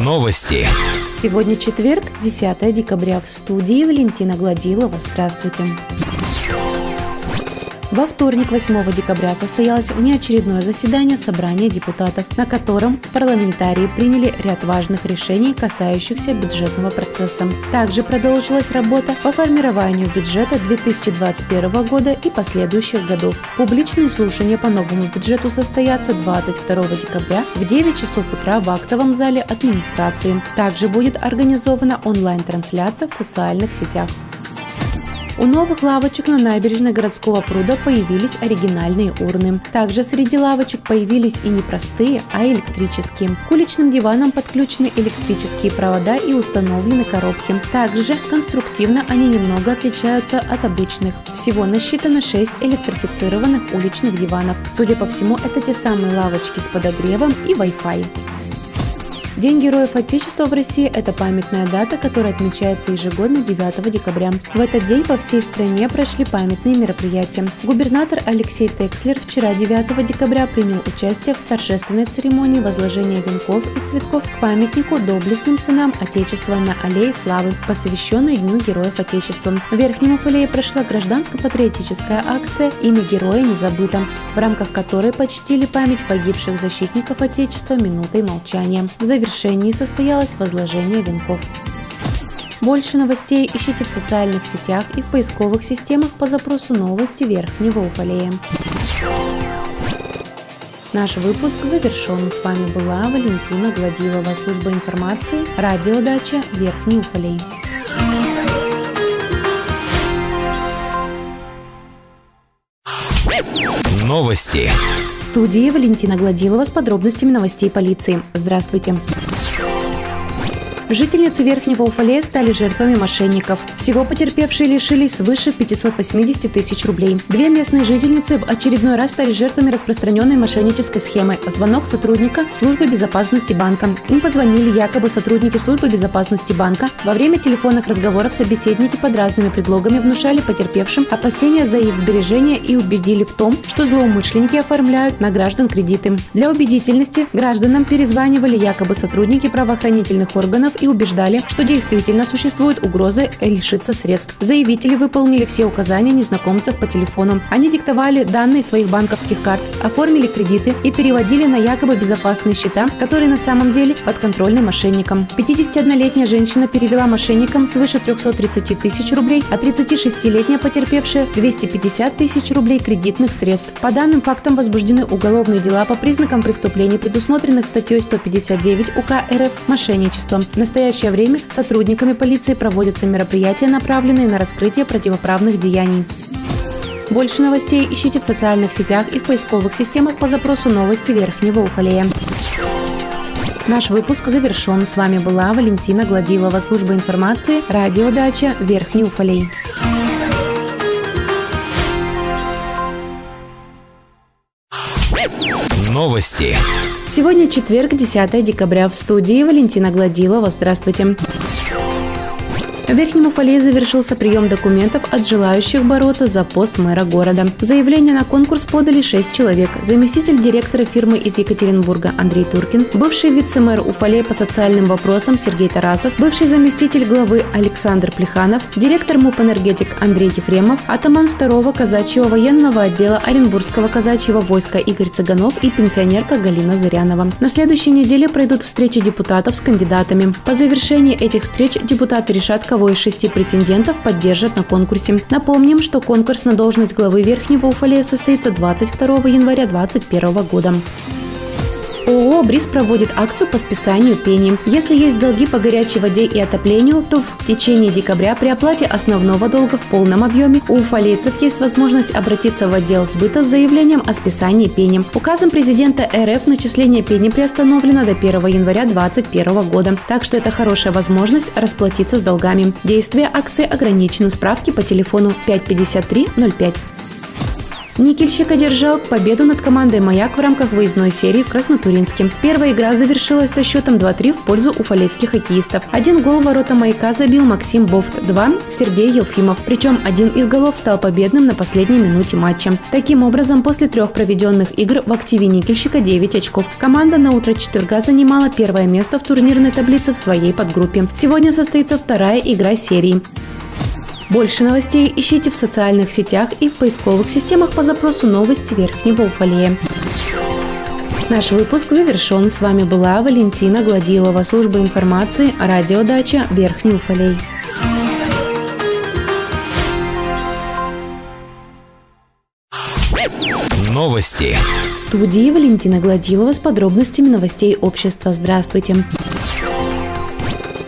Новости. Сегодня четверг, 10 декабря. В студии Валентина Гладилова. Здравствуйте. Во вторник, 8 декабря, состоялось внеочередное заседание Собрания депутатов, на котором парламентарии приняли ряд важных решений, касающихся бюджетного процесса. Также продолжилась работа по формированию бюджета 2021 года и последующих годов. Публичные слушания по новому бюджету состоятся 22 декабря в 9 часов утра в актовом зале администрации. Также будет организована онлайн-трансляция в социальных сетях. У новых лавочек на набережной городского пруда появились оригинальные урны. Также среди лавочек появились и не простые, а электрические. К уличным диванам подключены электрические провода и установлены коробки. Также конструктивно они немного отличаются от обычных. Всего насчитано 6 электрифицированных уличных диванов. Судя по всему, это те самые лавочки с подогревом и Wi-Fi. День Героев Отечества в России – это памятная дата, которая отмечается ежегодно 9 декабря. В этот день по всей стране прошли памятные мероприятия. Губернатор Алексей Текслер вчера 9 декабря принял участие в торжественной церемонии возложения венков и цветков к памятнику доблестным сынам Отечества на Аллее Славы, посвященной Дню Героев Отечества. В Верхнем Уфалее прошла гражданско-патриотическая акция «Имя героя не забыто», в рамках которой почтили память погибших защитников Отечества минутой молчания. В завершении состоялось возложение венков. Больше новостей ищите в социальных сетях и в поисковых системах по запросу «Новости Верхнего Уфалея». Наш выпуск завершен. С вами была Валентина Гладилова, служба информации, радиодача Верхний Уфалей. Новости. Студии Валентина Гладилова с подробностями новостей полиции. Здравствуйте. Жительницы Верхнего Уфалея стали жертвами мошенников. Всего потерпевшие лишились свыше 580 тысяч рублей. Две местные жительницы в очередной раз стали жертвами распространенной мошеннической схемы. Звонок сотрудника службы безопасности банка. Им позвонили якобы сотрудники службы безопасности банка. Во время телефонных разговоров собеседники под разными предлогами внушали потерпевшим опасения за их сбережения и убедили в том, что злоумышленники оформляют на граждан кредиты. Для убедительности гражданам перезванивали якобы сотрудники правоохранительных органов и убеждали, что действительно существует угроза лишиться средств. Заявители выполнили все указания незнакомцев по телефону. Они диктовали данные своих банковских карт, оформили кредиты и переводили на якобы безопасные счета, которые на самом деле подконтрольны мошенникам. 51-летняя женщина перевела мошенникам свыше 330 тысяч рублей, а 36-летняя потерпевшая 250 тысяч рублей кредитных средств. По данным фактам возбуждены уголовные дела по признакам преступлений, предусмотренных статьей 159 УК РФ «Мошенничество». В настоящее время сотрудниками полиции проводятся мероприятия, направленные на раскрытие противоправных деяний. Больше новостей ищите в социальных сетях и в поисковых системах по запросу «Новости Верхнего Уфалея». Наш выпуск завершен. С вами была Валентина Гладилова, служба информации, радиодача Верхний Уфалей. Новости. Сегодня четверг, 10 декабря. В студии Валентина Гладилова. Здравствуйте. В Верхнем Уфалее завершился прием документов от желающих бороться за пост мэра города. Заявление на конкурс подали 6 человек. Заместитель директора фирмы из Екатеринбурга Андрей Туркин, бывший вице-мэр Уфалея по социальным вопросам Сергей Тарасов, бывший заместитель главы Александр Плеханов, директор МУП «Энергетик» Андрей Ефремов, атаман 2-го казачьего военного отдела Оренбургского казачьего войска Игорь Цыганов и пенсионерка Галина Зырянова. На следующей неделе пройдут встречи депутатов с кандидатами. По завершении этих встреч депутаты решат, кого из шести претендентов поддержат на конкурсе. Напомним, что конкурс на должность главы Верхнего Уфалея состоится 22 января 2021 года. «Бриз» проводит акцию по списанию пени. Если есть долги по горячей воде и отоплению, то в течение декабря при оплате основного долга в полном объеме у уфалейцев есть возможность обратиться в отдел сбыта с заявлением о списании пени. Указом президента РФ начисление пени приостановлено до 1 января 2021 года, так что это хорошая возможность расплатиться с долгами. Действие акции ограничено. Справки по телефону 55305. Никельщик одержал победу над командой «Маяк» в рамках выездной серии в Краснотуринске. Первая игра завершилась со счетом 2-3 в пользу уфалейских хоккеистов. Один гол ворота «Маяка» забил Максим Бофт, два – Сергей Елфимов. Причем один из голов стал победным на последней минуте матча. Таким образом, после трех проведенных игр в активе Никельщика 9 очков. Команда на утро четверга занимала первое место в турнирной таблице в своей подгруппе. Сегодня состоится вторая игра серии. Больше новостей ищите в социальных сетях и в поисковых системах по запросу «Новости Верхнего Уфалея». Наш выпуск завершен. С вами была Валентина Гладилова, служба информации, радиодача Верхний Уфалей. Новости. В студии Валентина Гладилова с подробностями новостей общества. Здравствуйте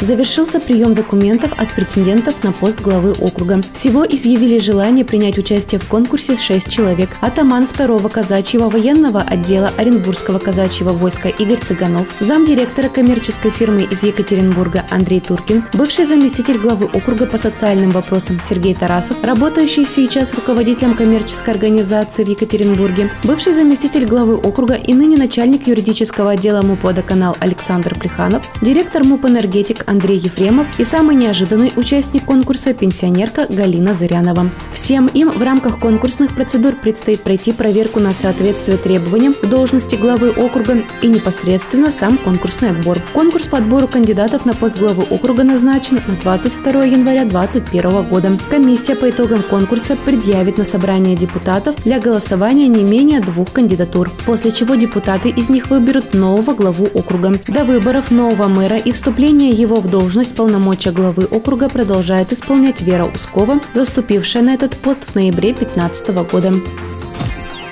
завершился прием документов от претендентов на пост главы округа. Всего изъявили желание принять участие в конкурсе 6 человек. Атаман второго казачьего военного отдела Оренбургского казачьего войска Игорь Цыганов, замдиректора коммерческой фирмы из Екатеринбурга Андрей Туркин, бывший заместитель главы округа по социальным вопросам Сергей Тарасов, работающий сейчас руководителем коммерческой организации в Екатеринбурге, бывший заместитель главы округа и ныне начальник юридического отдела МУП «Водоканал» Александр Плеханов, директор МУП «Энергетик» Андрей Ефремов и самый неожиданный участник конкурса – пенсионерка Галина Зырянова. Всем им в рамках конкурсных процедур предстоит пройти проверку на соответствие требованиям к должности главы округа и непосредственно сам конкурсный отбор. Конкурс по отбору кандидатов на пост главы округа назначен на 22 января 2021 года. Комиссия по итогам конкурса предъявит на собрание депутатов для голосования не менее двух кандидатур, после чего депутаты из них выберут нового главу округа. До выборов нового мэра и вступления его в должность полномочия главы округа продолжает исполнять Вера Ускова, заступившая на этот пост в ноябре 2015 года.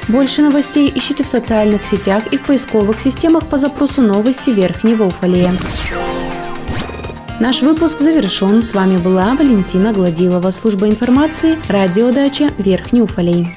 Больше новостей ищите в социальных сетях и в поисковых системах по запросу «Новости Верхнего Уфалея». Наш выпуск завершен. С вами была Валентина Гладилова, служба информации, радиодача Верхний Уфалей.